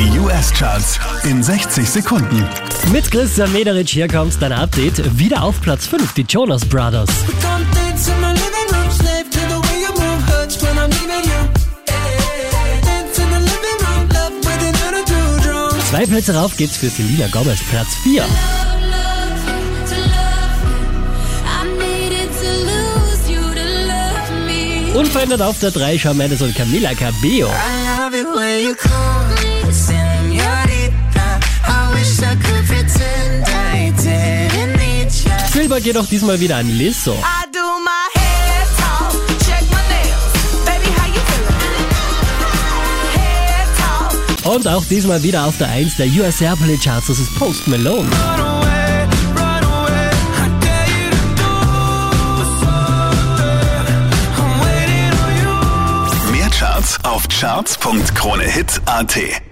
Die US-Charts in 60 Sekunden. Mit Christian Mederich hier kommt dein Update. Wieder auf Platz 5, die Jonas Brothers. Zwei Plätze rauf geht's für Selena Gomez, Platz 4. Unverändert auf der 3 Shawn Mendes und Camila Cabello. Silber geht auch diesmal wieder an Lizzo. Und auch diesmal wieder auf der 1 der US Airplay Charts, das ist Post Malone. Mehr Charts auf charts.kronehit.at.